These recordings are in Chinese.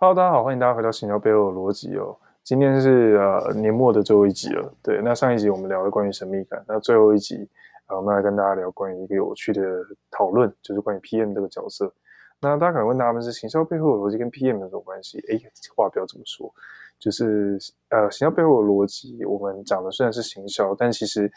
Hello，大家好，欢迎大家回到行销背后的逻辑哦。今天是呃年末的最后一集了，对。那上一集我们聊了关于神秘感，那最后一集、呃，我们来跟大家聊关于一个有趣的讨论，就是关于 PM 这个角色。那大家可能问他们是行销背后的逻辑跟 PM 有什么关系？哎，话不要这么说，就是呃行销背后的逻辑，我们讲的虽然是行销，但其实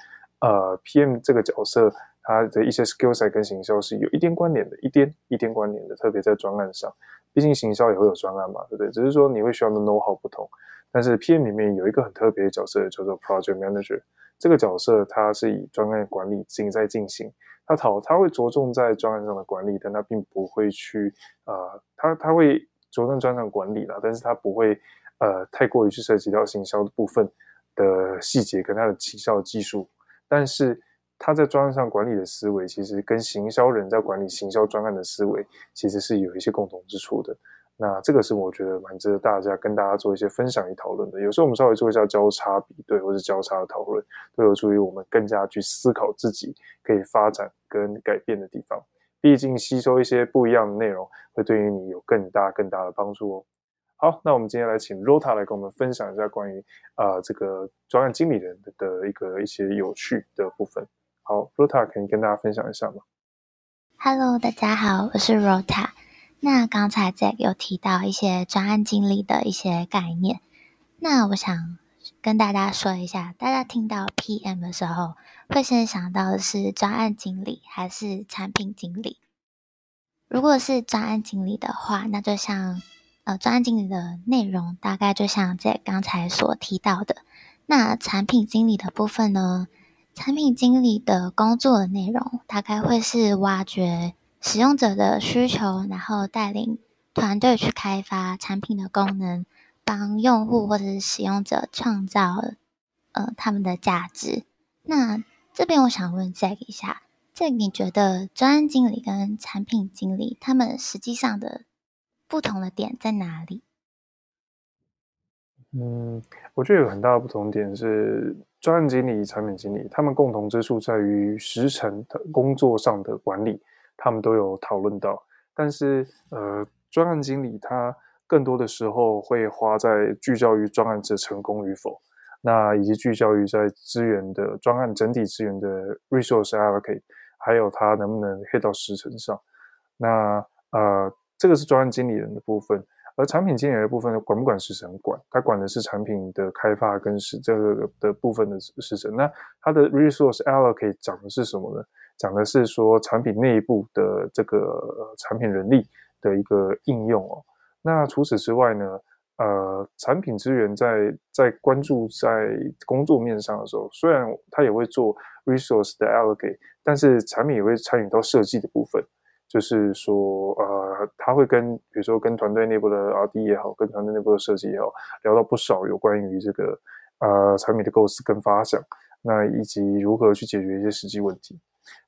呃 PM 这个角色它的一些 skill set 跟行销是有一点关联的，一点一点关联的，特别在专案上。毕竟行销也会有专案嘛，对不对？只是说你会需要的 know how 不同。但是 PM 里面有一个很特别的角色，叫做 Project Manager。这个角色它是以专案管理进在进行，他讨他会着重在专案上的管理，但他并不会去呃，他他会着重专案管理啦，但是他不会呃太过于去涉及到行销的部分的细节跟它的行销技术，但是。他在专案上管理的思维，其实跟行销人在管理行销专案的思维，其实是有一些共同之处的。那这个是我觉得蛮值得大家跟大家做一些分享与讨论的。有时候我们稍微做一下交叉比对，或者交叉的讨论，都有助于我们更加去思考自己可以发展跟改变的地方。毕竟吸收一些不一样的内容，会对于你有更大更大的帮助哦。好，那我们今天来请 Rota 来跟我们分享一下关于呃这个专案经理人的一个一些有趣的部分。好，Rota 可以跟大家分享一下吗？Hello，大家好，我是 Rota。那刚才 Jack 有提到一些专案经理的一些概念，那我想跟大家说一下，大家听到 PM 的时候，会先想到的是专案经理还是产品经理？如果是专案经理的话，那就像呃，专案经理的内容大概就像 Zack 刚才所提到的，那产品经理的部分呢？产品经理的工作内容大概会是挖掘使用者的需求，然后带领团队去开发产品的功能，帮用户或者是使用者创造呃他们的价值。那这边我想问 Zack 一下，这你觉得专案经理跟产品经理他们实际上的不同的点在哪里？嗯，我觉得有很大的不同点是。专案经理、产品经理，他们共同之处在于时程的工作上的管理，他们都有讨论到。但是，呃，专案经理他更多的时候会花在聚焦于专案的成功与否，那以及聚焦于在资源的专案整体资源的 resource allocate，还有他能不能 hit 到时程上。那呃，这个是专案经理人的部分。而产品经理的部分呢，管不管时程？管，他管的是产品的开发跟是这个的部分的时程。那它的 resource allocate 讲的是什么呢？讲的是说产品内部的这个产品人力的一个应用哦。那除此之外呢，呃，产品资源在在关注在工作面上的时候，虽然他也会做 resource 的 allocate，但是产品也会参与到设计的部分。就是说，呃，他会跟，比如说跟团队内部的 RD 也好，跟团队内部的设计也好，聊到不少有关于这个呃产品的构思跟发想，那以及如何去解决一些实际问题。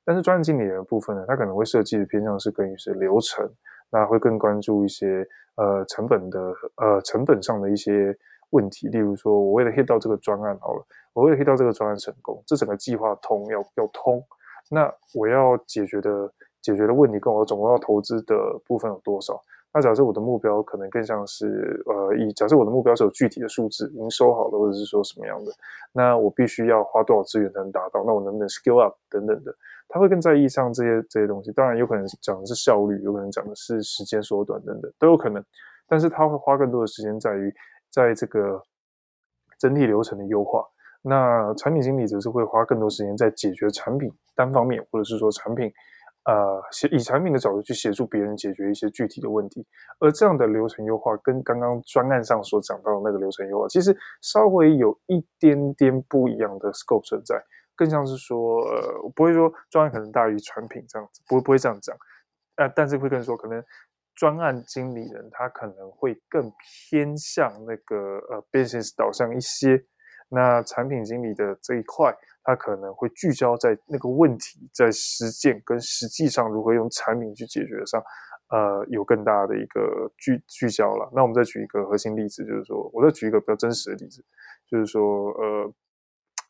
但是专案经理的部分呢，他可能会设计的偏向是关于是流程，那会更关注一些呃成本的呃成本上的一些问题，例如说我为了 hit 到这个专案好了，我为了 hit 到这个专案成功，这整个计划通要要通，那我要解决的。解决的问题跟我总共要投资的部分有多少？那假设我的目标可能更像是，呃，以假设我的目标是有具体的数字，营收好了，或者是说什么样的，那我必须要花多少资源才能达到？那我能不能 scale up 等等的？他会更在意上这些这些东西。当然有可能讲的是效率，有可能讲的是时间缩短等等都有可能。但是他会花更多的时间在于在这个整体流程的优化。那产品经理则是会花更多时间在解决产品单方面，或者是说产品。呃，以产品的角度去协助别人解决一些具体的问题，而这样的流程优化跟刚刚专案上所讲到的那个流程优化，其实稍微有一点点不一样的 scope 存在，更像是说，呃，不会说专案可能大于产品这样子，不会不会这样讲，呃，但是会更说，可能专案经理人他可能会更偏向那个呃 business 导向一些，那产品经理的这一块。它可能会聚焦在那个问题，在实践跟实际上如何用产品去解决上，呃，有更大的一个聚聚焦了。那我们再举一个核心例子，就是说，我再举一个比较真实的例子，就是说，呃，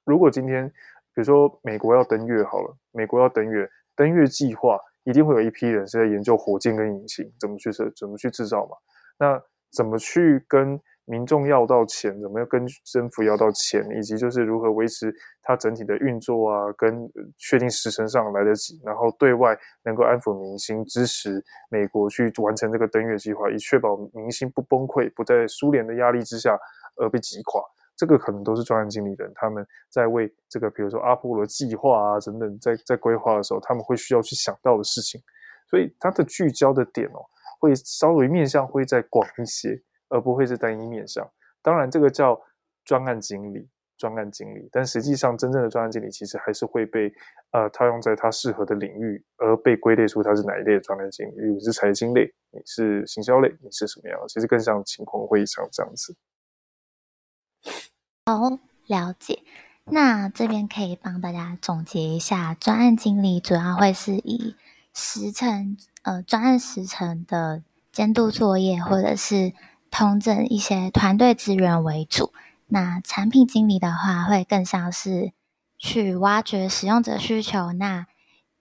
如果今天，比如说美国要登月好了，美国要登月，登月计划一定会有一批人是在研究火箭跟引擎怎么去设，怎么去制造嘛。那怎么去跟民众要到钱，怎么样跟政府要到钱，以及就是如何维持它整体的运作啊，跟确定时程上来得及，然后对外能够安抚民心，支持美国去完成这个登月计划，以确保民心不崩溃，不在苏联的压力之下而被击垮。这个可能都是专案经理人他们在为这个，比如说阿波罗计划啊等等，在在规划的时候，他们会需要去想到的事情。所以它的聚焦的点哦，会稍微面向会再广一些。而不会是单一面向，当然这个叫专案经理，专案经理，但实际上真正的专案经理其实还是会被呃套用在他适合的领域，而被归类出他是哪一类的专案经理。如是财经类，你是行销类，你是什么样？其实更像情况会像这样子。好，了解。那这边可以帮大家总结一下，专案经理主要会是以时程，呃，专案时程的监督作业，或者是。统整一些团队资源为主，那产品经理的话会更像是去挖掘使用者需求。那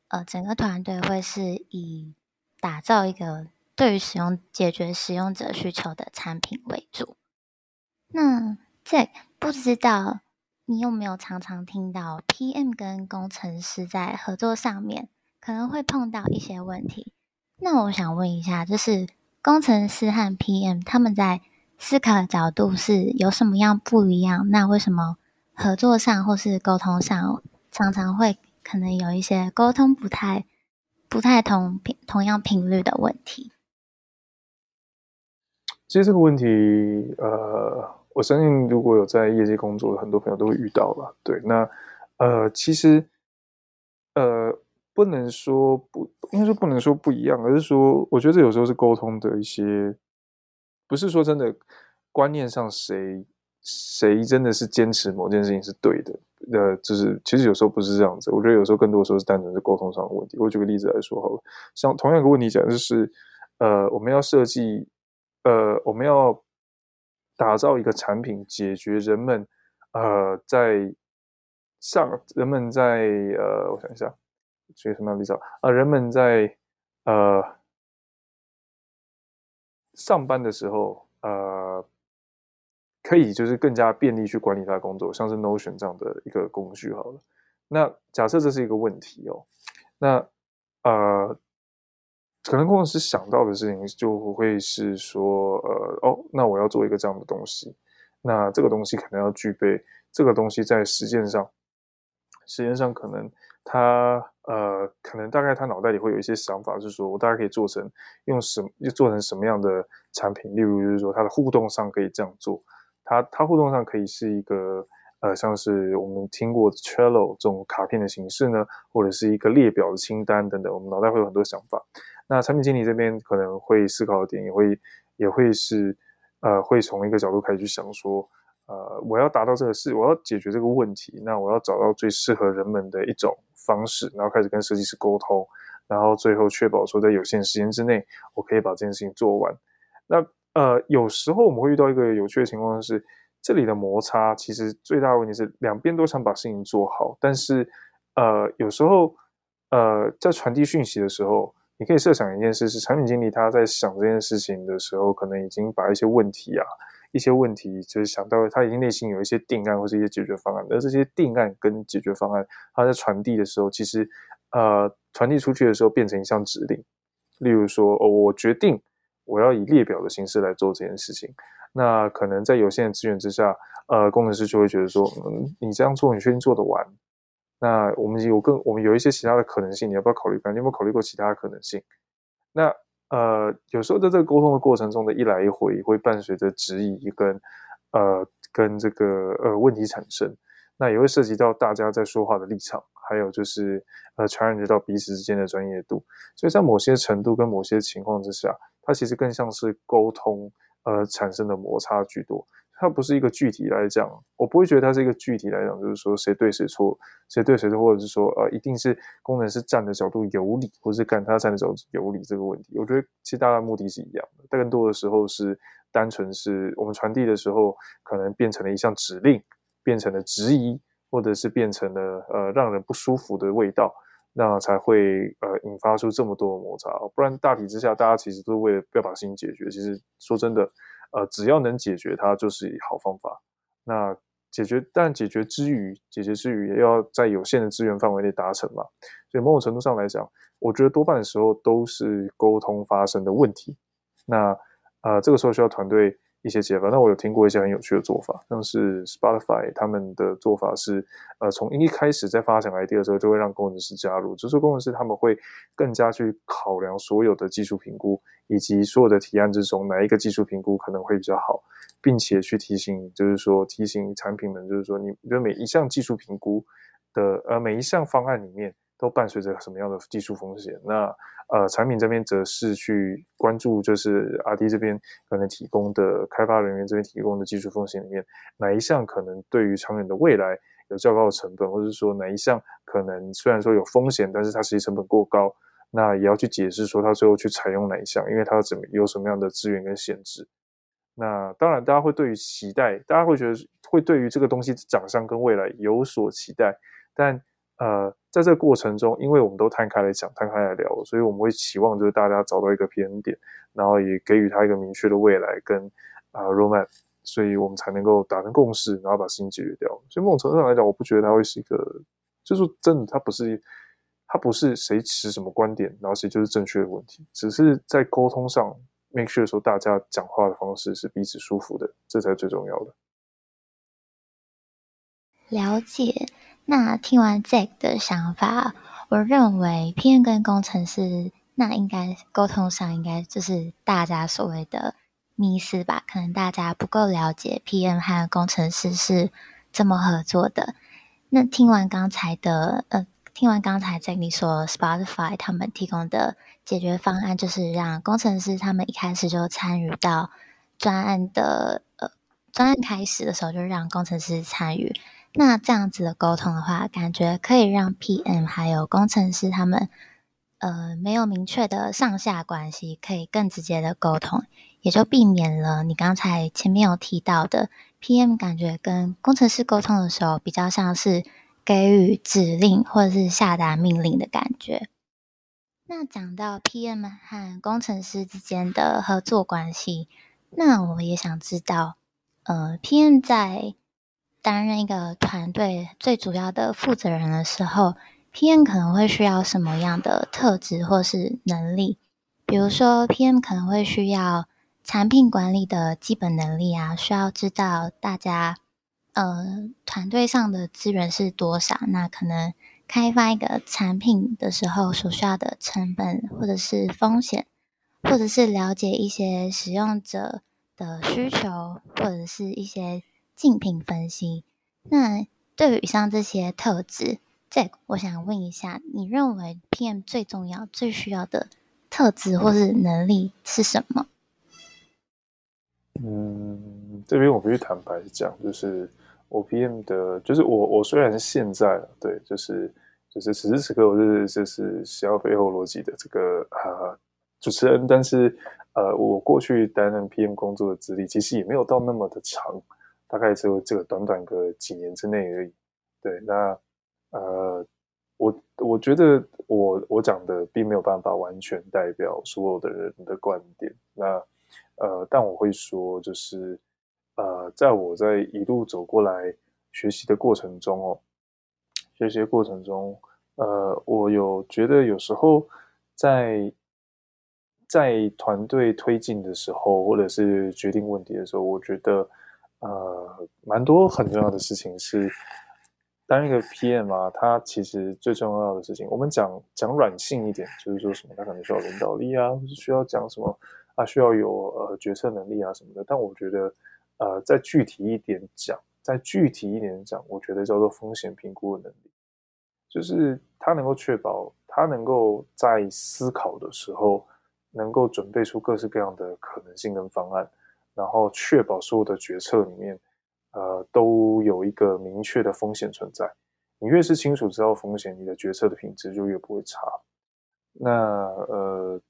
呃，整个团队会是以打造一个对于使用解决使用者需求的产品为主。那这不知道你有没有常常听到 PM 跟工程师在合作上面可能会碰到一些问题？那我想问一下，就是。工程师和 PM 他们在思考的角度是有什么样不一样？那为什么合作上或是沟通上常常会可能有一些沟通不太不太同频同样频率的问题？其实这个问题，呃，我相信如果有在业界工作的很多朋友都会遇到了。对，那呃，其实呃。不能说不，应该说不能说不一样，而是说，我觉得有时候是沟通的一些，不是说真的观念上谁谁真的是坚持某件事情是对的，呃，就是其实有时候不是这样子。我觉得有时候更多时候是单纯是沟通上的问题。我举个例子来说好了，像同样一个问题讲就是，呃，我们要设计，呃，我们要打造一个产品，解决人们呃在上人们在呃，我想一下。举个什么样比较啊？人们在呃上班的时候，呃，可以就是更加便利去管理他的工作，像是 Notion 这样的一个工具好了。那假设这是一个问题哦，那呃，可能工程师想到的事情就会是说，呃，哦，那我要做一个这样的东西，那这个东西可能要具备，这个东西在实践上，实践上可能。它呃，可能大概他脑袋里会有一些想法，是说我大概可以做成用什么，就做成什么样的产品。例如，就是说它的互动上可以这样做，它它互动上可以是一个呃，像是我们听过 Trello 这种卡片的形式呢，或者是一个列表的清单等等。我们脑袋会有很多想法。那产品经理这边可能会思考的点，也会也会是呃，会从一个角度开始去想说。呃，我要达到这个事，我要解决这个问题，那我要找到最适合人们的一种方式，然后开始跟设计师沟通，然后最后确保说在有限时间之内，我可以把这件事情做完。那呃，有时候我们会遇到一个有趣的情况是，这里的摩擦其实最大的问题是两边都想把事情做好，但是呃，有时候呃，在传递讯息的时候，你可以设想一件事是，产品经理他在想这件事情的时候，可能已经把一些问题啊。一些问题就是想到他已经内心有一些定案或是一些解决方案，而这些定案跟解决方案，他在传递的时候，其实呃传递出去的时候变成一项指令。例如说，哦，我决定我要以列表的形式来做这件事情。那可能在有限的资源之下，呃，工程师就会觉得说，嗯，你这样做，你确定做得完？那我们有更我们有一些其他的可能性，你要不要考虑看？你有没有考虑过其他的可能性？那。呃，有时候在这个沟通的过程中的一来一回，会伴随着质疑跟呃跟这个呃问题产生，那也会涉及到大家在说话的立场，还有就是呃传染到彼此之间的专业度，所以在某些程度跟某些情况之下，它其实更像是沟通呃产生的摩擦居多。它不是一个具体来讲，我不会觉得它是一个具体来讲，就是说谁对谁错，谁对谁错，或者是说呃，一定是工程师站的角度有理，或者是干他站的角度有理这个问题。我觉得其实大家目的是一样的，但更多的时候是单纯是我们传递的时候，可能变成了一项指令，变成了质疑，或者是变成了呃让人不舒服的味道，那才会呃引发出这么多的摩擦。不然大体之下，大家其实都是为了要把事情解决。其实说真的。呃，只要能解决它，就是好方法。那解决，但解决之余，解决之余也要在有限的资源范围内达成嘛。所以某种程度上来讲，我觉得多半的时候都是沟通发生的问题。那呃，这个时候需要团队。一些解法，那我有听过一些很有趣的做法，像是 Spotify 他们的做法是，呃，从一开始在发想 idea 的时候，就会让工程师加入，就是工程师他们会更加去考量所有的技术评估，以及所有的提案之中哪一个技术评估可能会比较好，并且去提醒，就是说提醒产品们，就是说你觉得每一项技术评估的，呃，每一项方案里面都伴随着什么样的技术风险，那。呃，产品这边则是去关注，就是 R&D 这边可能提供的开发人员这边提供的技术风险里面，哪一项可能对于长远的未来有较高的成本，或者是说哪一项可能虽然说有风险，但是它实际成本过高，那也要去解释说它最后去采用哪一项，因为它怎么有什么样的资源跟限制。那当然，大家会对于期待，大家会觉得会对于这个东西长相跟未来有所期待，但。呃，在这个过程中，因为我们都摊开来讲、摊开来聊，所以我们会期望就是大家找到一个平衡点，然后也给予他一个明确的未来跟啊、呃、roadmap，所以我们才能够达成共识，然后把事情解决掉。所以某种程度上来讲，我不觉得它会是一个，就是真的，它不是，它不是谁持什么观点，然后谁就是正确的问题，只是在沟通上 make sure 说大家讲话的方式是彼此舒服的，这才最重要的。了解。那听完 Jack 的想法，我认为 PM 跟工程师那应该沟通上应该就是大家所谓的迷思吧？可能大家不够了解 PM 和工程师是怎么合作的。那听完刚才的呃，听完刚才 Jack 你说 Spotify 他们提供的解决方案，就是让工程师他们一开始就参与到专案的呃专案开始的时候，就让工程师参与。那这样子的沟通的话，感觉可以让 PM 还有工程师他们，呃，没有明确的上下关系，可以更直接的沟通，也就避免了你刚才前面有提到的 PM 感觉跟工程师沟通的时候，比较像是给予指令或者是下达命令的感觉。那讲到 PM 和工程师之间的合作关系，那我也想知道，呃，PM 在担任一个团队最主要的负责人的时候，PM 可能会需要什么样的特质或是能力？比如说，PM 可能会需要产品管理的基本能力啊，需要知道大家呃团队上的资源是多少，那可能开发一个产品的时候所需要的成本或者是风险，或者是了解一些使用者的需求，或者是一些。竞品分析。那对于以上这些特质，Zack，我想问一下，你认为 PM 最重要、最需要的特质或是能力是什么？嗯，这边我必须坦白讲，就是我 PM 的，就是我我虽然是现在对，就是就是此时此刻我是就是消费后逻辑的这个呃主持人，但是呃我过去担任 PM 工作的资历其实也没有到那么的长。大概只有这个短短个几年之内而已。对，那呃，我我觉得我我讲的并没有办法完全代表所有的人的观点。那呃，但我会说，就是呃，在我在一路走过来学习的过程中哦，学习的过程中，呃，我有觉得有时候在在团队推进的时候，或者是决定问题的时候，我觉得。呃，蛮多很重要的事情是，当一个 PM 啊，他其实最重要的事情，我们讲讲软性一点，就是说什么，他可能需要领导力啊，或是需要讲什么啊，需要有呃决策能力啊什么的。但我觉得，呃，再具体一点讲，再具体一点讲，我觉得叫做风险评估的能力，就是他能够确保他能够在思考的时候，能够准备出各式各样的可能性跟方案。然后确保所有的决策里面，呃，都有一个明确的风险存在。你越是清楚知道风险，你的决策的品质就越不会差。那呃，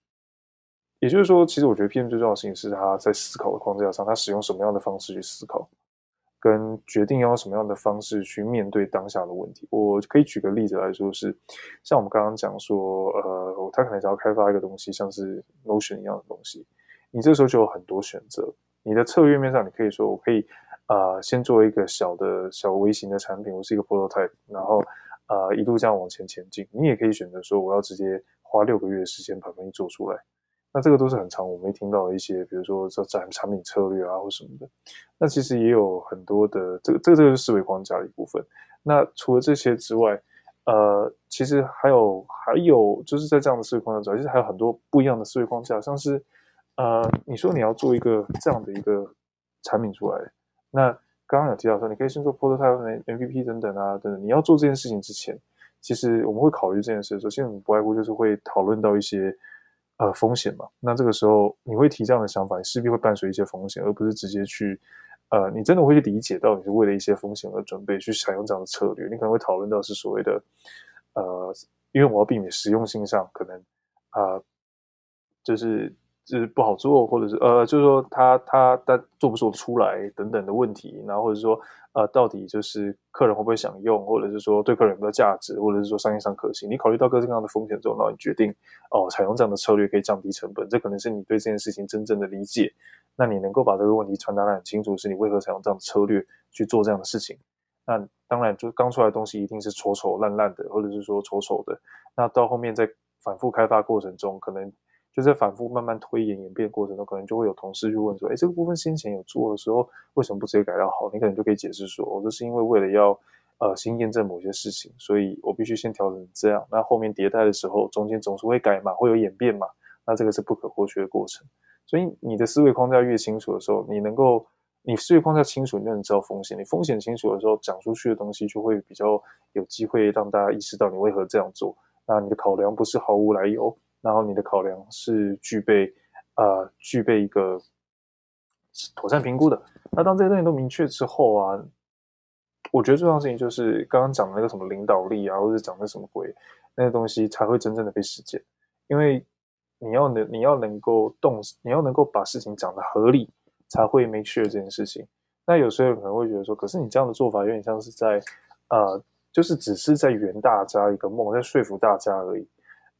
也就是说，其实我觉得 PM 最重要的事情是他在思考的框架上，他使用什么样的方式去思考，跟决定要用什么样的方式去面对当下的问题。我可以举个例子来说是，像我们刚刚讲说，呃，他可能想要开发一个东西，像是 Notion 一样的东西，你这时候就有很多选择。你的策略面上，你可以说我可以呃先做一个小的小微型的产品，我是一个 prototype，然后呃一路这样往前前进。你也可以选择说我要直接花六个月的时间把东西做出来。那这个都是很长我没听到一些，比如说这产产品策略啊或什么的。那其实也有很多的这个这个这个是思维框架的一部分。那除了这些之外，呃，其实还有还有就是在这样的思维框架之外，其实还有很多不一样的思维框架，像是呃，你说你要做一个这样的一个产品出来，那刚刚有提到说，你可以先做 prototype、MVP 等等啊等等。你要做这件事情之前，其实我们会考虑这件事的时候，其实我们不外乎就是会讨论到一些。呃，风险嘛，那这个时候你会提这样的想法，你势必会伴随一些风险，而不是直接去，呃，你真的会去理解到你是为了一些风险而准备去采用这样的策略。你可能会讨论到是所谓的，呃，因为我要避免实用性上可能啊、就是。就是不好做，或者是呃，就是说他他他做不做得出来等等的问题，然后或者说呃，到底就是客人会不会想用，或者是说对客人有没有价值，或者是说商业上可行。你考虑到各式各样的风险之后，然后你决定哦，采用这样的策略可以降低成本，这可能是你对这件事情真正的理解。那你能够把这个问题传达得很清楚，是你为何采用这样的策略去做这样的事情。那当然，就刚出来的东西一定是丑丑烂烂的，或者是说丑丑的。那到后面在反复开发过程中，可能。就在反复慢慢推演演变过程中，可能就会有同事去问说：“哎，这个部分先前有做的时候，为什么不直接改到好？”你可能就可以解释说：“哦，这是因为为了要呃先验证某些事情，所以我必须先调整这样。那后面迭代的时候，中间总是会改嘛，会有演变嘛。那这个是不可或缺的过程。所以你的思维框架越清楚的时候，你能够你思维框架清楚，你就能知道风险。你风险清楚的时候，讲出去的东西就会比较有机会让大家意识到你为何这样做。那你的考量不是毫无来由。”然后你的考量是具备，呃，具备一个妥善评估的。那当这些东西都明确之后啊，我觉得最重要的事情就是刚刚讲的那个什么领导力啊，或者讲的什么鬼那个东西才会真正的被实践。因为你要能你要能够动，你要能够把事情讲得合理，才会 make sure 这件事情。那有些人可能会觉得说，可是你这样的做法有点像是在，呃，就是只是在圆大家一个梦，在说服大家而已。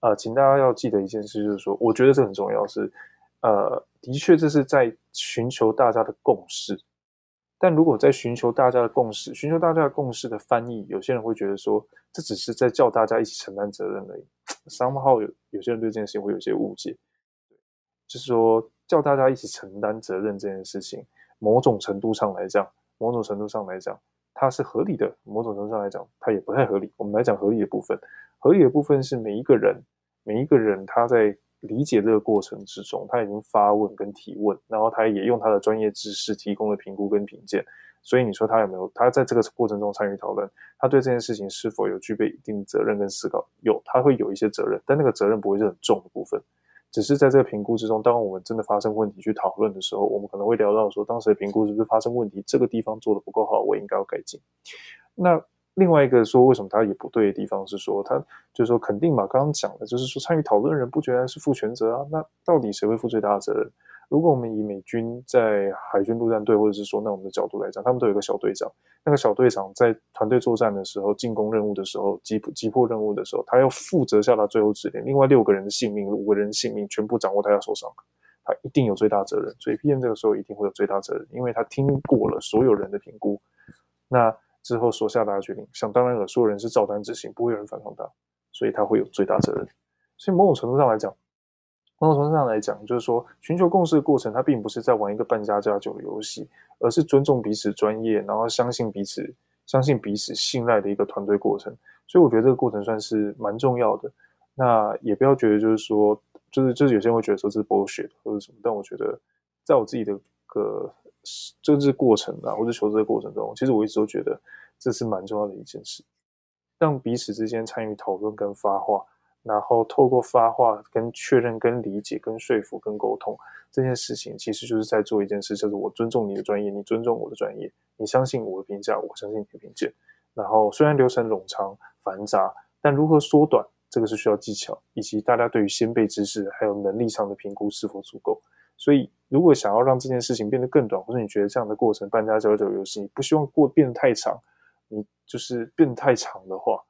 呃，请大家要记得一件事，就是说，我觉得这很重要，是，呃，的确这是在寻求大家的共识。但如果在寻求大家的共识，寻求大家的共识的翻译，有些人会觉得说，这只是在叫大家一起承担责任而已。somehow 有有些人对这件事情会有些误解，就是说叫大家一起承担责任这件事情，某种程度上来讲，某种程度上来讲，它是合理的；某种程度上来讲，它也不太合理。我们来讲合理的部分，合理的部分是每一个人。每一个人他在理解这个过程之中，他已经发问跟提问，然后他也用他的专业知识提供了评估跟评鉴。所以你说他有没有？他在这个过程中参与讨论，他对这件事情是否有具备一定责任跟思考？有，他会有一些责任，但那个责任不会是很重的部分。只是在这个评估之中，当我们真的发生问题去讨论的时候，我们可能会聊到说，当时的评估是不是发生问题？这个地方做的不够好，我应该要改进。那。另外一个说，为什么他也不对的地方是说，他就是说肯定嘛，刚刚讲的就是说，参与讨论的人不觉得是负全责啊，那到底谁会负最大的责任？如果我们以美军在海军陆战队或者是说那我们的角度来讲，他们都有一个小队长，那个小队长在团队作战的时候、进攻任务的时候、击击破任务的时候，他要负责下达最后指令，另外六个人的性命、五个人的性命全部掌握在他手上，他一定有最大责任。所以 PM 这个时候一定会有最大责任，因为他听过了所有人的评估，那。之后所下达的决定，想当然了，所有人是照单执行，不会有人反抗他，所以他会有最大责任。所以某种程度上来讲，某种程度上来讲，就是说寻求共识的过程，它并不是在玩一个扮家家酒的游戏，而是尊重彼此专业，然后相信彼此、相信彼此信赖的一个团队过程。所以我觉得这个过程算是蛮重要的。那也不要觉得就是说，就是就是有些人会觉得说这是 bullshit 或者什么，但我觉得在我自己的个。政治过程啊，或者求职的过程中，其实我一直都觉得这是蛮重要的一件事，让彼此之间参与讨论跟发话，然后透过发话跟确认、跟理解、跟说服、跟沟通这件事情，其实就是在做一件事，就是我尊重你的专业，你尊重我的专业，你相信我的评价，我相信你的评价。然后虽然流程冗长繁杂，但如何缩短，这个是需要技巧，以及大家对于先辈知识还有能力上的评估是否足够。所以，如果想要让这件事情变得更短，或者你觉得这样的过程扮家家酒游戏，你不希望过变太长，你就是变太长的话，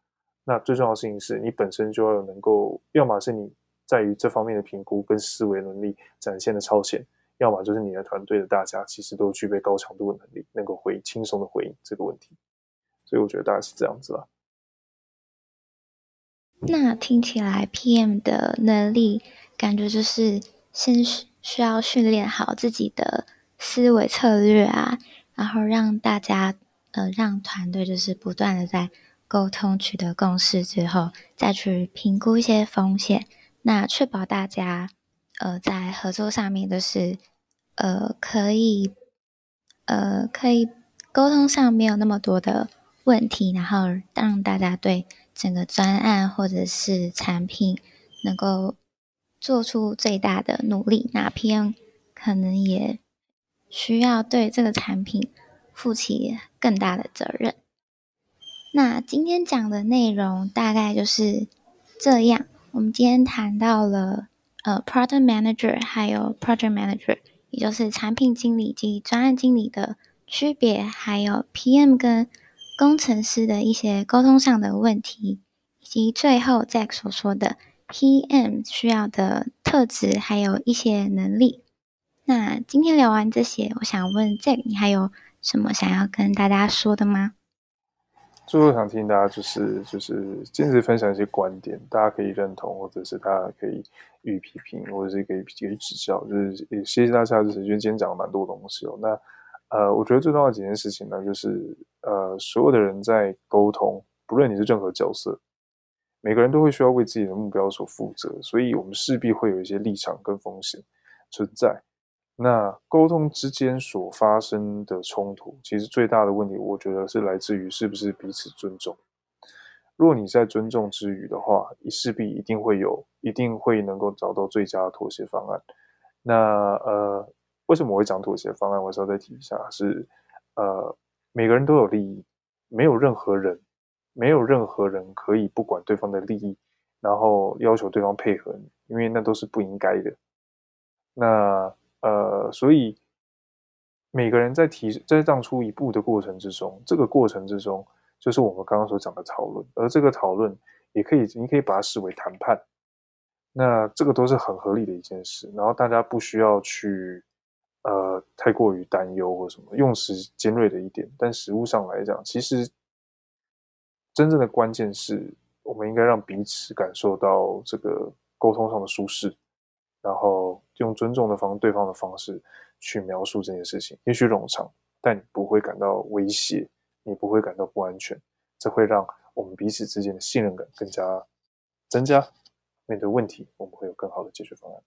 那最重要的事情是你本身就要有能够，要么是你在于这方面的评估跟思维能力展现的超前，要么就是你的团队的大家其实都具备高强度的能力，能够回轻松的回应这个问题。所以我觉得大概是这样子啦。那听起来 PM 的能力，感觉就是先需要训练好自己的思维策略啊，然后让大家呃让团队就是不断的在沟通取得共识之后，再去评估一些风险，那确保大家呃在合作上面都是呃可以呃可以沟通上没有那么多的问题，然后让大家对。整个专案或者是产品能够做出最大的努力，那 PM 可能也需要对这个产品负起更大的责任。那今天讲的内容大概就是这样。我们今天谈到了呃，Product Manager 还有 Project Manager，也就是产品经理及专案经理的区别，还有 PM 跟工程师的一些沟通上的问题，以及最后 Jack 所说的 PM 需要的特质，还有一些能力。那今天聊完这些，我想问 Jack，你还有什么想要跟大家说的吗？最后想听大家就是就是坚持分享一些观点，大家可以认同，或者是大家可以予以批评，或者是可以给予指教。就是也谢谢大家，就是因为今天讲了蛮多东西哦。那呃，我觉得最重要的几件事情呢，就是呃，所有的人在沟通，不论你是任何角色，每个人都会需要为自己的目标所负责，所以我们势必会有一些立场跟风险存在。那沟通之间所发生的冲突，其实最大的问题，我觉得是来自于是不是彼此尊重。如果你在尊重之余的话，你势必一定会有，一定会能够找到最佳的妥协方案。那呃。为什么我会讲妥协方案？我稍微再提一下，是呃，每个人都有利益，没有任何人，没有任何人可以不管对方的利益，然后要求对方配合你，因为那都是不应该的。那呃，所以每个人在提在让出一步的过程之中，这个过程之中，就是我们刚刚所讲的讨论，而这个讨论也可以，你可以把它视为谈判。那这个都是很合理的一件事，然后大家不需要去。呃，太过于担忧或什么，用词尖锐的一点，但实务上来讲，其实真正的关键是我们应该让彼此感受到这个沟通上的舒适，然后用尊重的方对方的方式去描述这件事情，也许冗长，但你不会感到威胁，你不会感到不安全，这会让我们彼此之间的信任感更加增加，面对问题，我们会有更好的解决方案。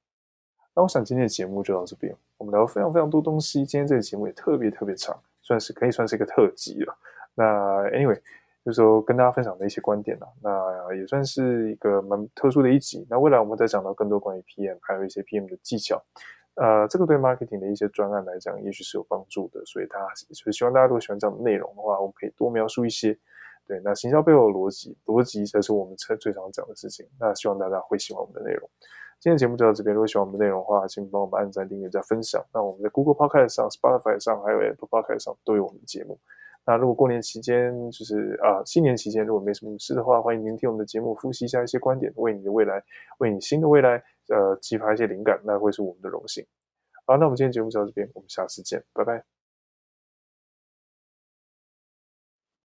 那我想今天的节目就到这边，我们聊了非常非常多东西。今天这个节目也特别特别长，算是可以算是一个特辑了。那 anyway，就是说跟大家分享的一些观点了。那也算是一个蛮特殊的一集。那未来我们再讲到更多关于 PM，还有一些 PM 的技巧。呃，这个对 marketing 的一些专案来讲，也许是有帮助的。所以大家所以希望大家如果喜欢这样的内容的话，我们可以多描述一些。对，那行销背后的逻辑，逻辑才是我们最最常讲的事情。那希望大家会喜欢我们的内容。今天节目就到这边。如果喜欢我们的内容的话，请帮我们按赞、订阅、加分享。那我们在 Google Podcast 上、Spotify 上，还有 Apple Podcast 上都有我们的节目。那如果过年期间，就是啊新年期间，如果没什么事的话，欢迎聆听我们的节目，复习一下一些观点，为你的未来，为你新的未来，呃，激发一些灵感，那会是我们的荣幸。好，那我们今天节目就到这边，我们下次见，拜拜。